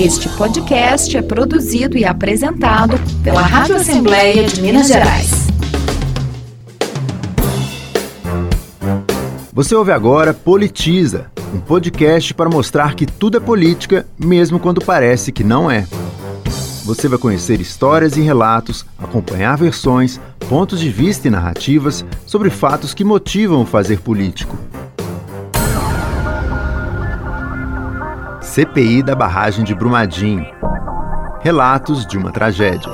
Este podcast é produzido e apresentado pela Rádio Assembleia de Minas Gerais. Você ouve agora Politiza, um podcast para mostrar que tudo é política, mesmo quando parece que não é. Você vai conhecer histórias e relatos, acompanhar versões, pontos de vista e narrativas sobre fatos que motivam o fazer político. CPI da barragem de Brumadinho. Relatos de uma tragédia.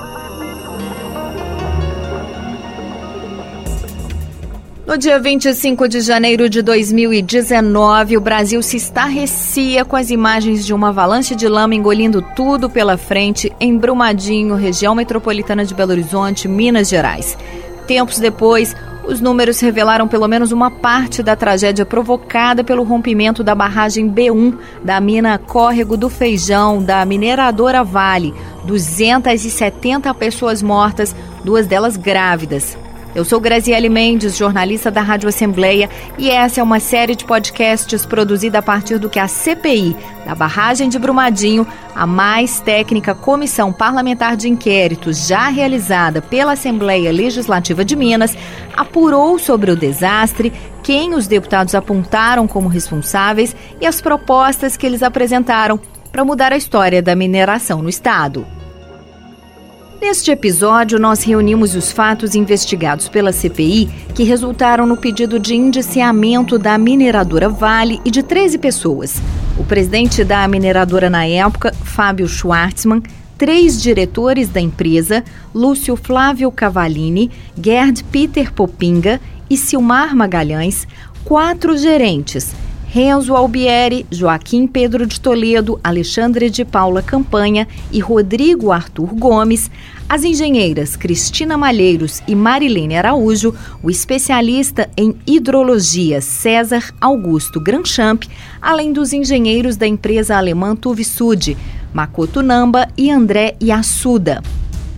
No dia 25 de janeiro de 2019, o Brasil se estarrecia com as imagens de uma avalanche de lama engolindo tudo pela frente em Brumadinho, região metropolitana de Belo Horizonte, Minas Gerais. Tempos depois, os números revelaram pelo menos uma parte da tragédia provocada pelo rompimento da barragem B1 da mina Córrego do Feijão, da mineradora Vale. 270 pessoas mortas, duas delas grávidas. Eu sou Graziele Mendes, jornalista da Rádio Assembleia, e essa é uma série de podcasts produzida a partir do que a CPI, da barragem de Brumadinho, a mais técnica comissão parlamentar de inquérito já realizada pela Assembleia Legislativa de Minas, apurou sobre o desastre, quem os deputados apontaram como responsáveis e as propostas que eles apresentaram para mudar a história da mineração no estado. Neste episódio, nós reunimos os fatos investigados pela CPI que resultaram no pedido de indiciamento da mineradora Vale e de 13 pessoas. O presidente da mineradora na época, Fábio Schwartzman, três diretores da empresa, Lúcio Flávio Cavalini, Gerd Peter Popinga e Silmar Magalhães, quatro gerentes, Renzo Albieri, Joaquim Pedro de Toledo, Alexandre de Paula Campanha e Rodrigo Arthur Gomes, as engenheiras Cristina Malheiros e Marilene Araújo, o especialista em hidrologia César Augusto Granchamp, além dos engenheiros da empresa alemã Tuvisud, Makoto Namba e André Yassuda.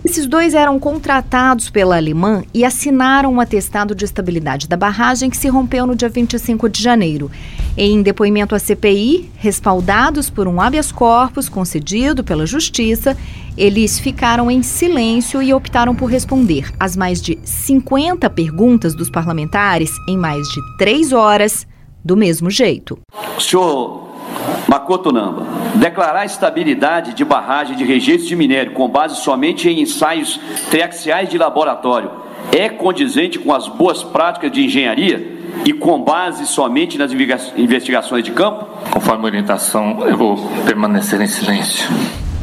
Esses dois eram contratados pela alemã e assinaram um atestado de estabilidade da barragem que se rompeu no dia 25 de janeiro. Em depoimento à CPI, respaldados por um habeas corpus concedido pela Justiça, eles ficaram em silêncio e optaram por responder às mais de 50 perguntas dos parlamentares em mais de três horas, do mesmo jeito. Senhor Makoto Namba, declarar estabilidade de barragem de rejeitos de minério com base somente em ensaios triaxiais de laboratório é condizente com as boas práticas de engenharia e com base somente nas investigações de campo? Conforme a orientação, eu vou permanecer em silêncio.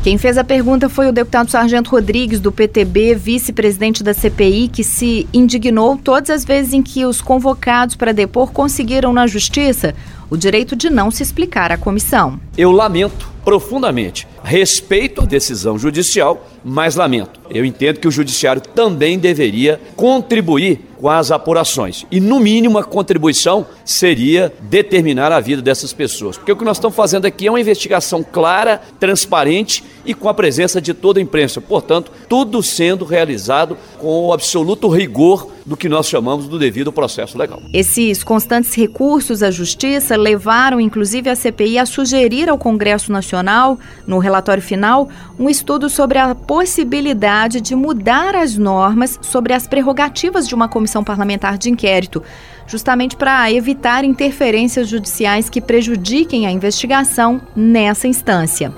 Quem fez a pergunta foi o deputado Sargento Rodrigues, do PTB, vice-presidente da CPI, que se indignou todas as vezes em que os convocados para depor conseguiram na justiça o direito de não se explicar à comissão. Eu lamento profundamente. Respeito a decisão judicial, mas lamento. Eu entendo que o judiciário também deveria contribuir com as apurações. E, no mínimo, a contribuição seria determinar a vida dessas pessoas. Porque o que nós estamos fazendo aqui é uma investigação clara, transparente e com a presença de toda a imprensa. Portanto, tudo sendo realizado com o absoluto rigor do que nós chamamos do devido processo legal. Esses constantes recursos à justiça levaram, inclusive, a CPI a sugerir ao Congresso Nacional, no relatório final, um estudo sobre a possibilidade de mudar as normas sobre as prerrogativas de uma comissão parlamentar de inquérito, justamente para evitar interferências judiciais que prejudiquem a investigação nessa instância.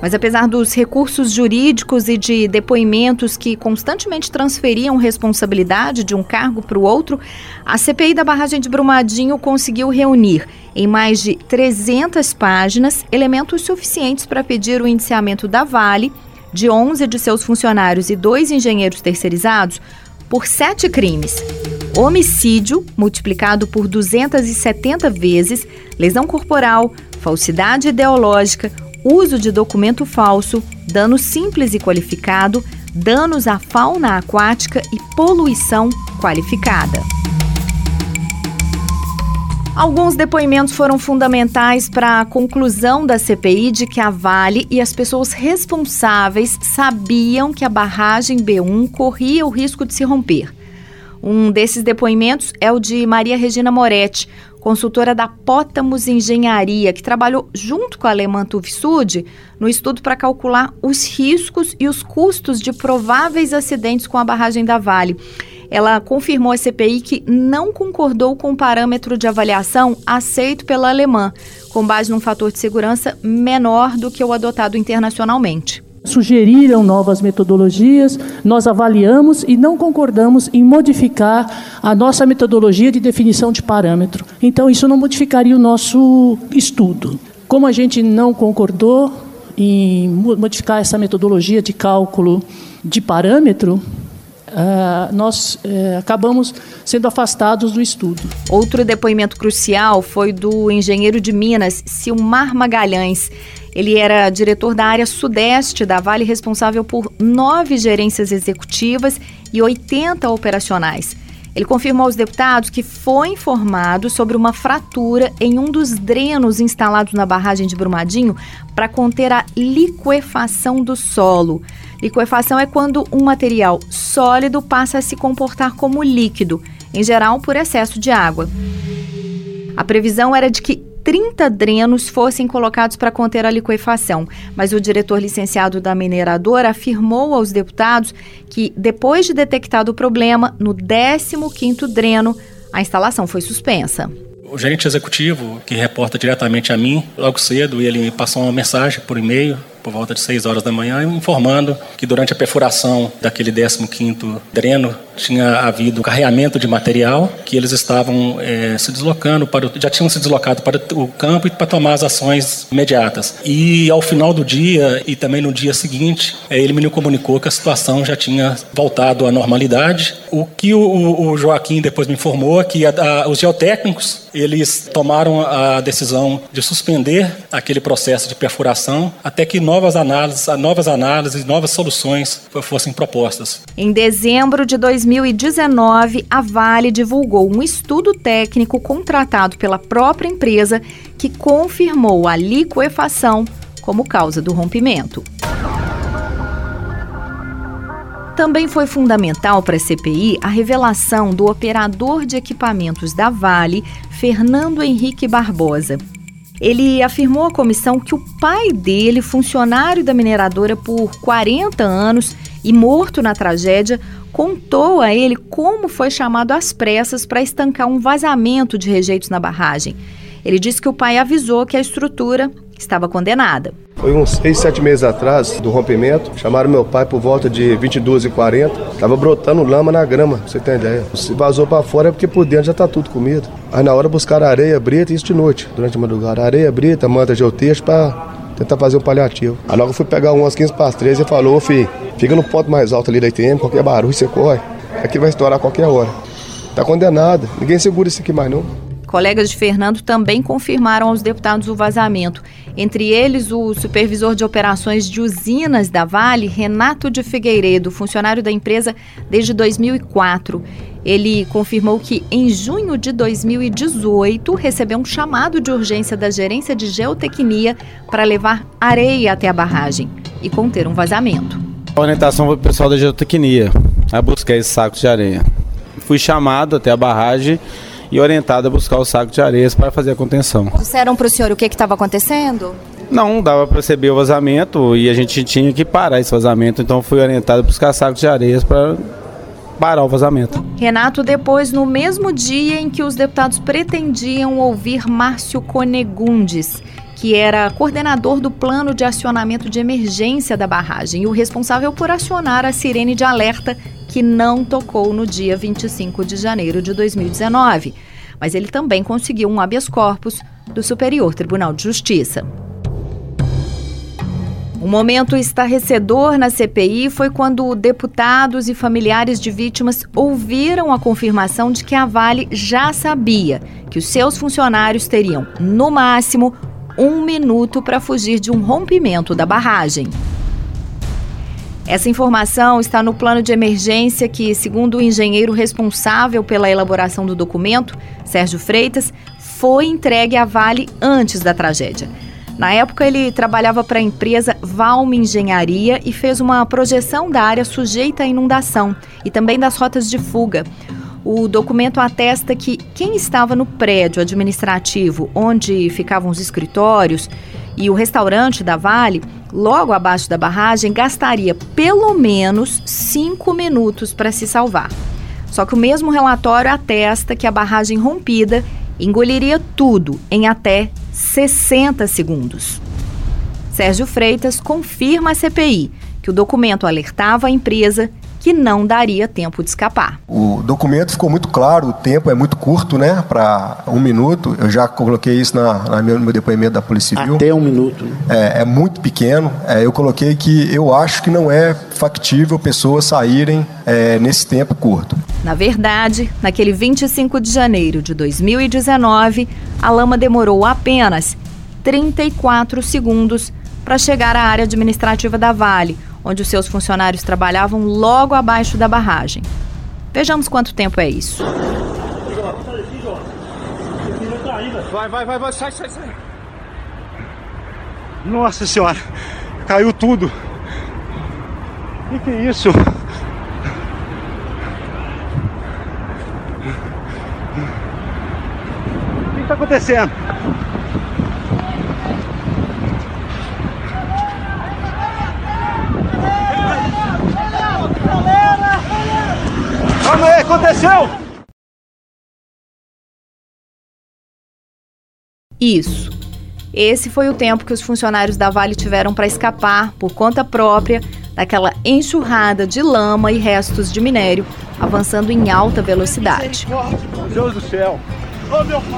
Mas apesar dos recursos jurídicos e de depoimentos que constantemente transferiam responsabilidade de um cargo para o outro, a CPI da barragem de Brumadinho conseguiu reunir em mais de 300 páginas elementos suficientes para pedir o indiciamento da Vale, de 11 de seus funcionários e dois engenheiros terceirizados, por sete crimes. Homicídio, multiplicado por 270 vezes, lesão corporal, falsidade ideológica, uso de documento falso, dano simples e qualificado, danos à fauna aquática e poluição qualificada. Alguns depoimentos foram fundamentais para a conclusão da CPI de que a Vale e as pessoas responsáveis sabiam que a barragem B1 corria o risco de se romper. Um desses depoimentos é o de Maria Regina Moretti, consultora da Pótamos Engenharia, que trabalhou junto com a alemã Tuvsud no estudo para calcular os riscos e os custos de prováveis acidentes com a barragem da Vale. Ela confirmou à CPI que não concordou com o parâmetro de avaliação aceito pela alemã, com base num fator de segurança menor do que o adotado internacionalmente. Sugeriram novas metodologias, nós avaliamos e não concordamos em modificar a nossa metodologia de definição de parâmetro. Então, isso não modificaria o nosso estudo. Como a gente não concordou em modificar essa metodologia de cálculo de parâmetro, Uh, nós uh, acabamos sendo afastados do estudo. Outro depoimento crucial foi do engenheiro de Minas, Silmar Magalhães. Ele era diretor da área sudeste da Vale, responsável por nove gerências executivas e 80 operacionais. Ele confirmou aos deputados que foi informado sobre uma fratura em um dos drenos instalados na barragem de Brumadinho para conter a liquefação do solo. Liquefação é quando um material sólido passa a se comportar como líquido, em geral por excesso de água. A previsão era de que 30 drenos fossem colocados para conter a liquefação, mas o diretor licenciado da mineradora afirmou aos deputados que, depois de detectado o problema, no 15º dreno, a instalação foi suspensa. O gerente executivo, que reporta diretamente a mim, logo cedo, ele me passou uma mensagem por e-mail por volta de 6 horas da manhã, informando que durante a perfuração daquele 15º dreno tinha havido carreamento de material, que eles estavam é, se deslocando, para o, já tinham se deslocado para o campo e para tomar as ações imediatas. E ao final do dia e também no dia seguinte, é, ele me comunicou que a situação já tinha voltado à normalidade. O que o, o Joaquim depois me informou é que a, a, os geotécnicos eles tomaram a decisão de suspender aquele processo de perfuração até que novas análises, novas análises, novas soluções fossem propostas. Em dezembro de 2019, a Vale divulgou um estudo técnico contratado pela própria empresa que confirmou a liquefação como causa do rompimento. Também foi fundamental para a CPI a revelação do operador de equipamentos da Vale, Fernando Henrique Barbosa. Ele afirmou à comissão que o pai dele, funcionário da mineradora por 40 anos e morto na tragédia, contou a ele como foi chamado às pressas para estancar um vazamento de rejeitos na barragem. Ele disse que o pai avisou que a estrutura estava condenada. Foi uns seis, sete meses atrás do rompimento. Chamaram meu pai por volta de 22 e 40 Tava brotando lama na grama, pra você tem ideia. Se vazou para fora é porque por dentro já tá tudo comido. Aí na hora buscaram areia, brita, isso de noite, durante a madrugada. Areia, brita, manta geotexto para tentar fazer um paliativo. Aí logo eu fui pegar umas 15 para as 13 e falou, fi, fica no ponto mais alto ali da ITM, qualquer barulho você corre. Aqui vai estourar a qualquer hora. Tá condenado, ninguém segura isso aqui mais não. Colegas de Fernando também confirmaram aos deputados o vazamento. Entre eles, o supervisor de operações de usinas da Vale, Renato de Figueiredo, funcionário da empresa desde 2004. Ele confirmou que, em junho de 2018, recebeu um chamado de urgência da gerência de geotecnia para levar areia até a barragem e conter um vazamento. A orientação foi o pessoal da geotecnia a buscar esses sacos de areia. Fui chamado até a barragem e orientada a buscar o saco de areias para fazer a contenção. Disseram para o senhor o que estava acontecendo? Não, dava para perceber o vazamento e a gente tinha que parar esse vazamento, então fui orientado a buscar sacos de areias para parar o vazamento. Renato, depois, no mesmo dia em que os deputados pretendiam ouvir Márcio Conegundes, que era coordenador do plano de acionamento de emergência da barragem e o responsável por acionar a sirene de alerta que não tocou no dia 25 de janeiro de 2019. Mas ele também conseguiu um habeas corpus do Superior Tribunal de Justiça. Um momento estarrecedor na CPI foi quando deputados e familiares de vítimas ouviram a confirmação de que a Vale já sabia que os seus funcionários teriam, no máximo, um minuto para fugir de um rompimento da barragem. Essa informação está no plano de emergência que, segundo o engenheiro responsável pela elaboração do documento, Sérgio Freitas, foi entregue à Vale antes da tragédia. Na época, ele trabalhava para a empresa Valme Engenharia e fez uma projeção da área sujeita à inundação e também das rotas de fuga. O documento atesta que quem estava no prédio administrativo onde ficavam os escritórios e o restaurante da Vale, logo abaixo da barragem, gastaria pelo menos cinco minutos para se salvar. Só que o mesmo relatório atesta que a barragem rompida engoliria tudo em até 60 segundos. Sérgio Freitas confirma à CPI que o documento alertava a empresa que não daria tempo de escapar. O documento ficou muito claro, o tempo é muito curto, né? Para um minuto. Eu já coloquei isso na, na meu, no meu depoimento da Polícia Civil. Até um minuto. Né? É, é, muito pequeno. É, eu coloquei que eu acho que não é factível pessoas saírem é, nesse tempo curto. Na verdade, naquele 25 de janeiro de 2019, a lama demorou apenas 34 segundos para chegar à área administrativa da Vale onde os seus funcionários trabalhavam logo abaixo da barragem. Vejamos quanto tempo é isso. Vai, vai, vai, vai, sai, sai, sai. Nossa senhora, caiu tudo. O que, que é isso? O que está acontecendo? Isso. Esse foi o tempo que os funcionários da Vale tiveram para escapar por conta própria daquela enxurrada de lama e restos de minério avançando em alta velocidade. Deus do céu!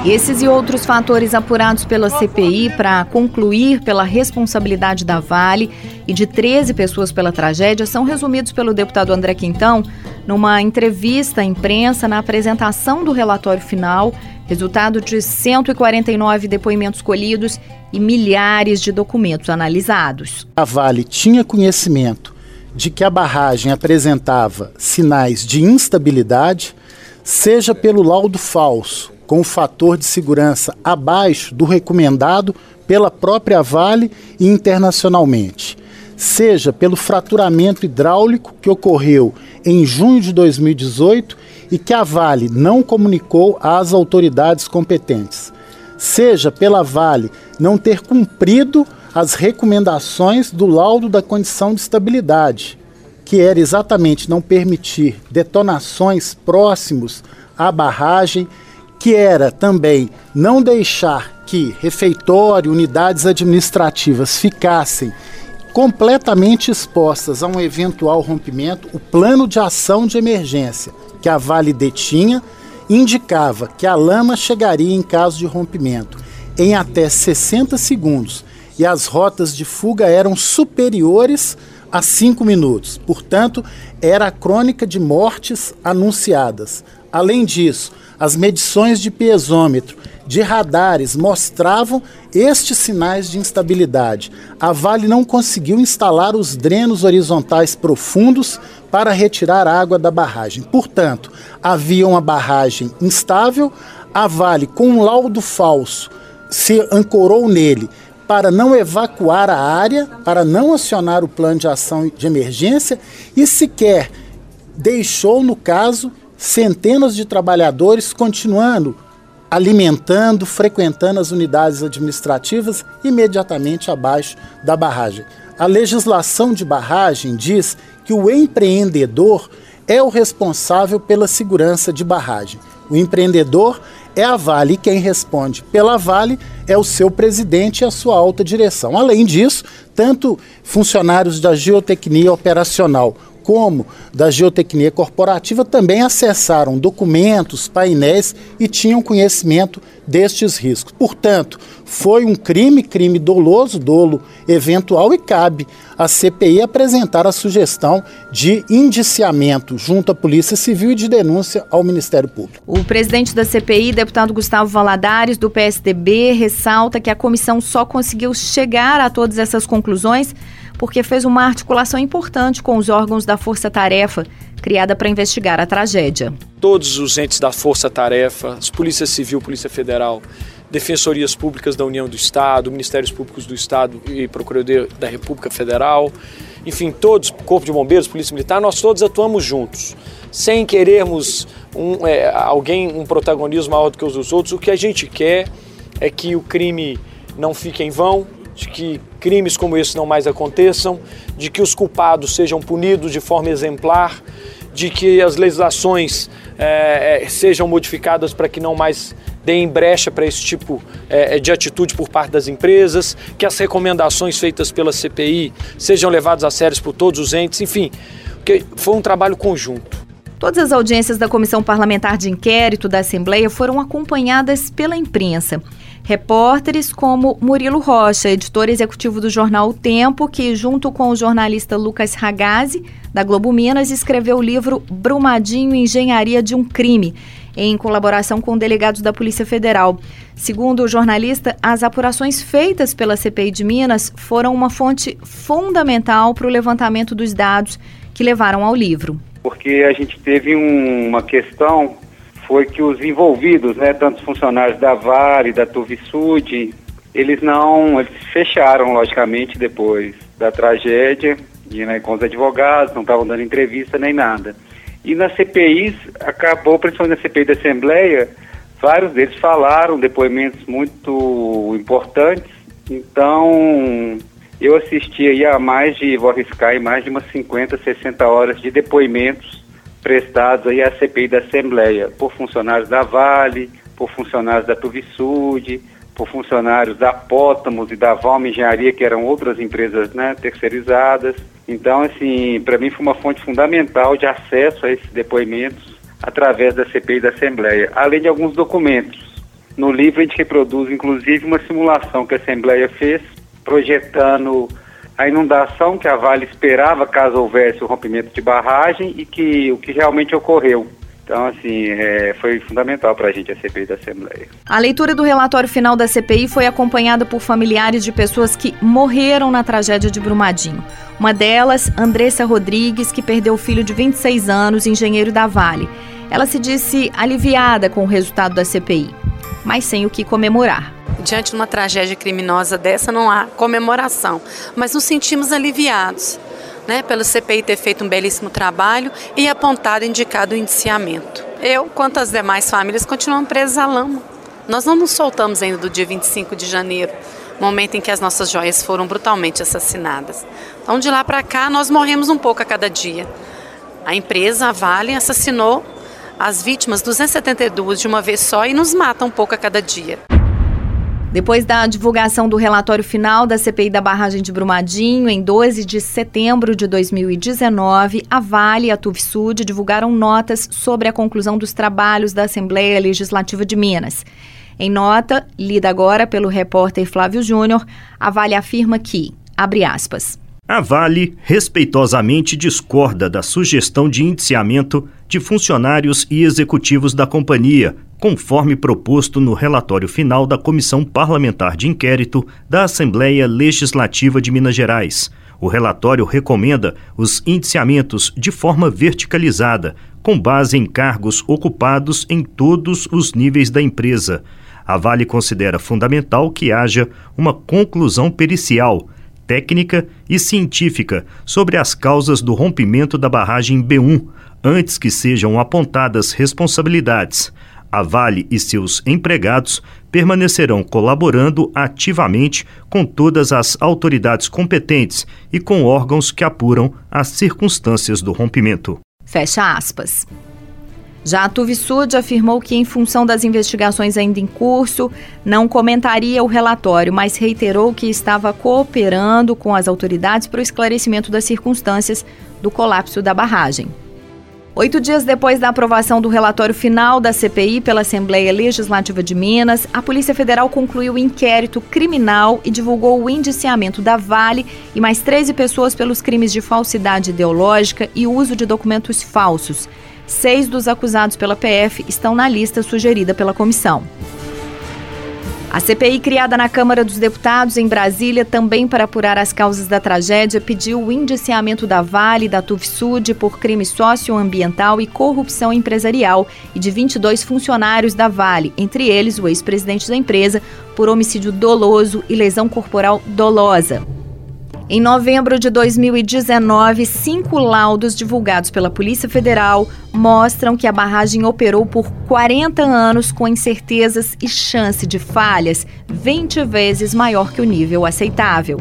Esses e outros fatores apurados pela CPI para concluir pela responsabilidade da Vale e de 13 pessoas pela tragédia são resumidos pelo deputado André Quintão numa entrevista à imprensa na apresentação do relatório final, resultado de 149 depoimentos colhidos e milhares de documentos analisados. A Vale tinha conhecimento de que a barragem apresentava sinais de instabilidade, seja pelo laudo falso com o fator de segurança abaixo do recomendado pela própria Vale e internacionalmente, seja pelo fraturamento hidráulico que ocorreu em junho de 2018 e que a Vale não comunicou às autoridades competentes, seja pela Vale não ter cumprido as recomendações do laudo da condição de estabilidade, que era exatamente não permitir detonações próximos à barragem que era também não deixar que refeitório, unidades administrativas ficassem completamente expostas a um eventual rompimento, o plano de ação de emergência que a Vale detinha indicava que a lama chegaria em caso de rompimento em até 60 segundos e as rotas de fuga eram superiores a 5 minutos. Portanto, era a crônica de mortes anunciadas. Além disso, as medições de piezômetro de radares mostravam estes sinais de instabilidade. A Vale não conseguiu instalar os drenos horizontais profundos para retirar água da barragem. Portanto, havia uma barragem instável. A Vale, com um laudo falso, se ancorou nele para não evacuar a área, para não acionar o plano de ação de emergência e sequer deixou, no caso, centenas de trabalhadores continuando alimentando, frequentando as unidades administrativas imediatamente abaixo da barragem. A legislação de barragem diz que o empreendedor é o responsável pela segurança de barragem. O empreendedor é a Vale e quem responde pela Vale é o seu presidente e a sua alta direção. Além disso, tanto funcionários da geotecnia operacional como da geotecnia corporativa também acessaram documentos, painéis e tinham conhecimento destes riscos. Portanto, foi um crime, crime doloso, dolo eventual e cabe à CPI apresentar a sugestão de indiciamento junto à Polícia Civil e de denúncia ao Ministério Público. O presidente da CPI, deputado Gustavo Valadares, do PSDB, ressalta que a comissão só conseguiu chegar a todas essas conclusões porque fez uma articulação importante com os órgãos da Força Tarefa, criada para investigar a tragédia. Todos os entes da Força Tarefa, Polícia Civil, Polícia Federal, defensorias públicas da União do Estado, Ministérios Públicos do Estado e Procuradoria da República Federal, enfim, todos, Corpo de Bombeiros, Polícia Militar, nós todos atuamos juntos, sem querermos um, é, alguém um protagonismo maior do que os dos outros. O que a gente quer é que o crime não fique em vão, de que crimes como esse não mais aconteçam, de que os culpados sejam punidos de forma exemplar, de que as legislações é, é sejam modificadas para que não mais deem brecha para esse tipo é, de atitude por parte das empresas, que as recomendações feitas pela CPI sejam levadas a sério por todos os entes, enfim, que foi um trabalho conjunto. Todas as audiências da Comissão Parlamentar de Inquérito da Assembleia foram acompanhadas pela imprensa. Repórteres como Murilo Rocha, editor executivo do jornal O Tempo, que, junto com o jornalista Lucas Ragazzi, da Globo Minas, escreveu o livro Brumadinho Engenharia de um Crime, em colaboração com delegados da Polícia Federal. Segundo o jornalista, as apurações feitas pela CPI de Minas foram uma fonte fundamental para o levantamento dos dados que levaram ao livro. Porque a gente teve um, uma questão foi que os envolvidos, né, tanto os funcionários da Vale, da Tuvisud, eles não, eles fecharam logicamente depois da tragédia, e, né, com os advogados, não estavam dando entrevista nem nada. E nas CPIs, acabou, principalmente na CPI da Assembleia, vários deles falaram depoimentos muito importantes. Então, eu assisti aí a mais de, vou arriscar, mais de umas 50, 60 horas de depoimentos prestados aí à CPI da Assembleia por funcionários da Vale, por funcionários da Tuvisud, por funcionários da Pótamos e da Valma Engenharia, que eram outras empresas né, terceirizadas. Então, assim, para mim foi uma fonte fundamental de acesso a esses depoimentos através da CPI da Assembleia, além de alguns documentos. No livro a gente reproduz, inclusive, uma simulação que a Assembleia fez, projetando a inundação que a Vale esperava caso houvesse o rompimento de barragem e que o que realmente ocorreu. Então, assim, é, foi fundamental para a gente a CPI da Assembleia. A leitura do relatório final da CPI foi acompanhada por familiares de pessoas que morreram na tragédia de Brumadinho. Uma delas, Andressa Rodrigues, que perdeu o filho de 26 anos, engenheiro da Vale. Ela se disse aliviada com o resultado da CPI, mas sem o que comemorar. Diante de uma tragédia criminosa dessa, não há comemoração, mas nos sentimos aliviados. Né, pelo CPI ter feito um belíssimo trabalho e apontado indicado o indiciamento. Eu, quanto as demais famílias, continuamos presas à lama. Nós não nos soltamos ainda do dia 25 de janeiro, momento em que as nossas joias foram brutalmente assassinadas. Então, de lá para cá, nós morremos um pouco a cada dia. A empresa, a Vale, assassinou as vítimas 272 de uma vez só e nos mata um pouco a cada dia. Depois da divulgação do relatório final da CPI da barragem de Brumadinho, em 12 de setembro de 2019, a Vale e a Tuvsud divulgaram notas sobre a conclusão dos trabalhos da Assembleia Legislativa de Minas. Em nota, lida agora pelo repórter Flávio Júnior, a Vale afirma que, abre aspas, a Vale respeitosamente discorda da sugestão de indiciamento de funcionários e executivos da companhia, conforme proposto no relatório final da Comissão Parlamentar de Inquérito da Assembleia Legislativa de Minas Gerais. O relatório recomenda os indiciamentos de forma verticalizada, com base em cargos ocupados em todos os níveis da empresa. A Vale considera fundamental que haja uma conclusão pericial, técnica e científica sobre as causas do rompimento da barragem B1, antes que sejam apontadas responsabilidades a Vale e seus empregados permanecerão colaborando ativamente com todas as autoridades competentes e com órgãos que apuram as circunstâncias do rompimento. Fecha aspas. Já a Tuvisud afirmou que, em função das investigações ainda em curso, não comentaria o relatório, mas reiterou que estava cooperando com as autoridades para o esclarecimento das circunstâncias do colapso da barragem. Oito dias depois da aprovação do relatório final da CPI pela Assembleia Legislativa de Minas, a Polícia Federal concluiu o inquérito criminal e divulgou o indiciamento da Vale e mais 13 pessoas pelos crimes de falsidade ideológica e uso de documentos falsos. Seis dos acusados pela PF estão na lista sugerida pela comissão. A CPI, criada na Câmara dos Deputados em Brasília, também para apurar as causas da tragédia, pediu o indiciamento da Vale e da Tufsud por crime socioambiental e corrupção empresarial e de 22 funcionários da Vale, entre eles o ex-presidente da empresa, por homicídio doloso e lesão corporal dolosa. Em novembro de 2019, cinco laudos divulgados pela Polícia Federal mostram que a barragem operou por 40 anos com incertezas e chance de falhas 20 vezes maior que o nível aceitável.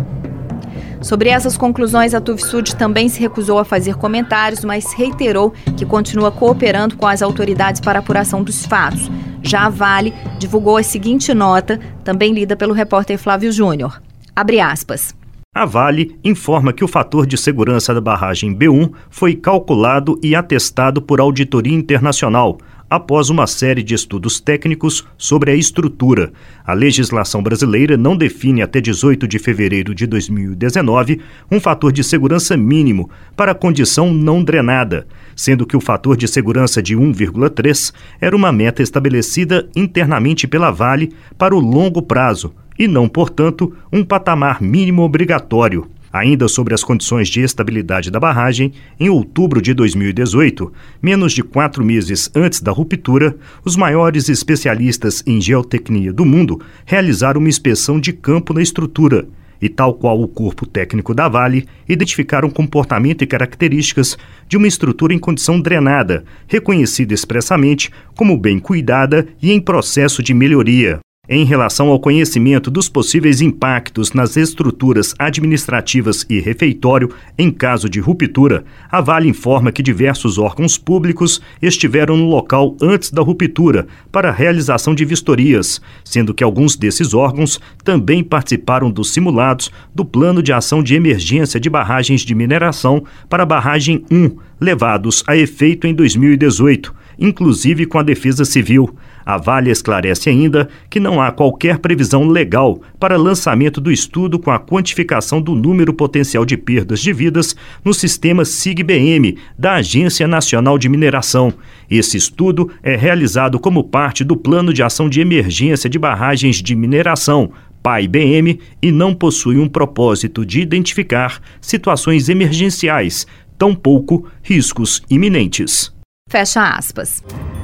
Sobre essas conclusões, a Tufsud também se recusou a fazer comentários, mas reiterou que continua cooperando com as autoridades para apuração dos fatos. Já a Vale divulgou a seguinte nota, também lida pelo repórter Flávio Júnior. Abre aspas. A Vale informa que o fator de segurança da barragem B1 foi calculado e atestado por auditoria internacional, após uma série de estudos técnicos sobre a estrutura. A legislação brasileira não define até 18 de fevereiro de 2019 um fator de segurança mínimo para a condição não drenada, sendo que o fator de segurança de 1,3 era uma meta estabelecida internamente pela Vale para o longo prazo e não, portanto, um patamar mínimo obrigatório. Ainda sobre as condições de estabilidade da barragem, em outubro de 2018, menos de quatro meses antes da ruptura, os maiores especialistas em geotecnia do mundo realizaram uma inspeção de campo na estrutura e, tal qual o corpo técnico da Vale, identificaram comportamento e características de uma estrutura em condição drenada, reconhecida expressamente como bem cuidada e em processo de melhoria. Em relação ao conhecimento dos possíveis impactos nas estruturas administrativas e refeitório em caso de ruptura, a Vale informa que diversos órgãos públicos estiveram no local antes da ruptura para a realização de vistorias, sendo que alguns desses órgãos também participaram dos simulados do Plano de Ação de Emergência de Barragens de Mineração para a Barragem 1, levados a efeito em 2018 inclusive com a Defesa Civil. A Vale esclarece ainda que não há qualquer previsão legal para lançamento do estudo com a quantificação do número potencial de perdas de vidas no sistema SIG-BM da Agência Nacional de Mineração. Esse estudo é realizado como parte do Plano de Ação de Emergência de Barragens de Mineração, PAI-BM, e não possui um propósito de identificar situações emergenciais, tampouco riscos iminentes. Fecha aspas.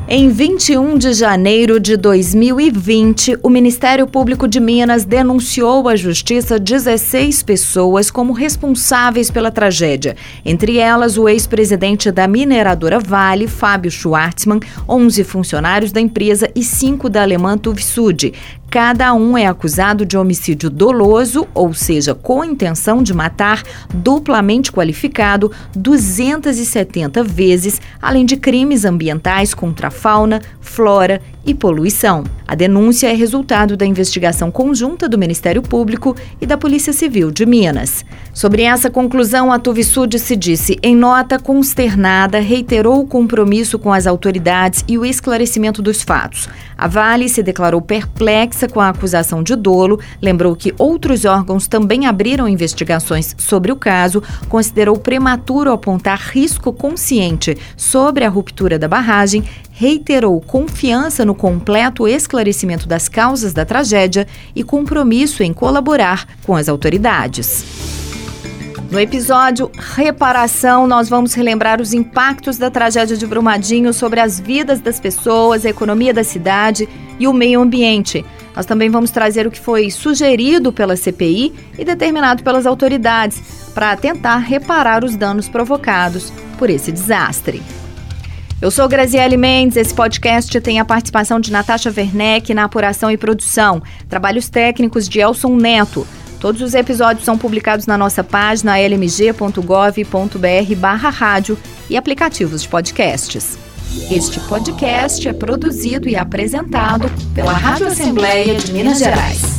Em 21 de janeiro de 2020, o Ministério Público de Minas denunciou à Justiça 16 pessoas como responsáveis pela tragédia, entre elas o ex-presidente da mineradora Vale, Fábio Schwartzmann, 11 funcionários da empresa e 5 da alemã Tuvsud. Cada um é acusado de homicídio doloso, ou seja, com intenção de matar, duplamente qualificado, 270 vezes, além de crimes ambientais contra a fauna, flora e poluição. A denúncia é resultado da investigação conjunta do Ministério Público e da Polícia Civil de Minas. Sobre essa conclusão, a Tuvisud se disse, em nota consternada, reiterou o compromisso com as autoridades e o esclarecimento dos fatos. A Vale se declarou perplexa com a acusação de dolo, lembrou que outros órgãos também abriram investigações sobre o caso, considerou prematuro apontar risco consciente sobre a ruptura da barragem, reiterou confiança no completo esclarecimento das causas da tragédia e compromisso em colaborar com as autoridades. No episódio Reparação, nós vamos relembrar os impactos da tragédia de Brumadinho sobre as vidas das pessoas, a economia da cidade e o meio ambiente. Nós também vamos trazer o que foi sugerido pela CPI e determinado pelas autoridades para tentar reparar os danos provocados por esse desastre. Eu sou Graziele Mendes. Esse podcast tem a participação de Natasha Werneck na apuração e produção. Trabalhos técnicos de Elson Neto. Todos os episódios são publicados na nossa página lmg.gov.br barra rádio e aplicativos de podcasts. Este podcast é produzido e apresentado pela Rádio Assembleia de Minas Gerais.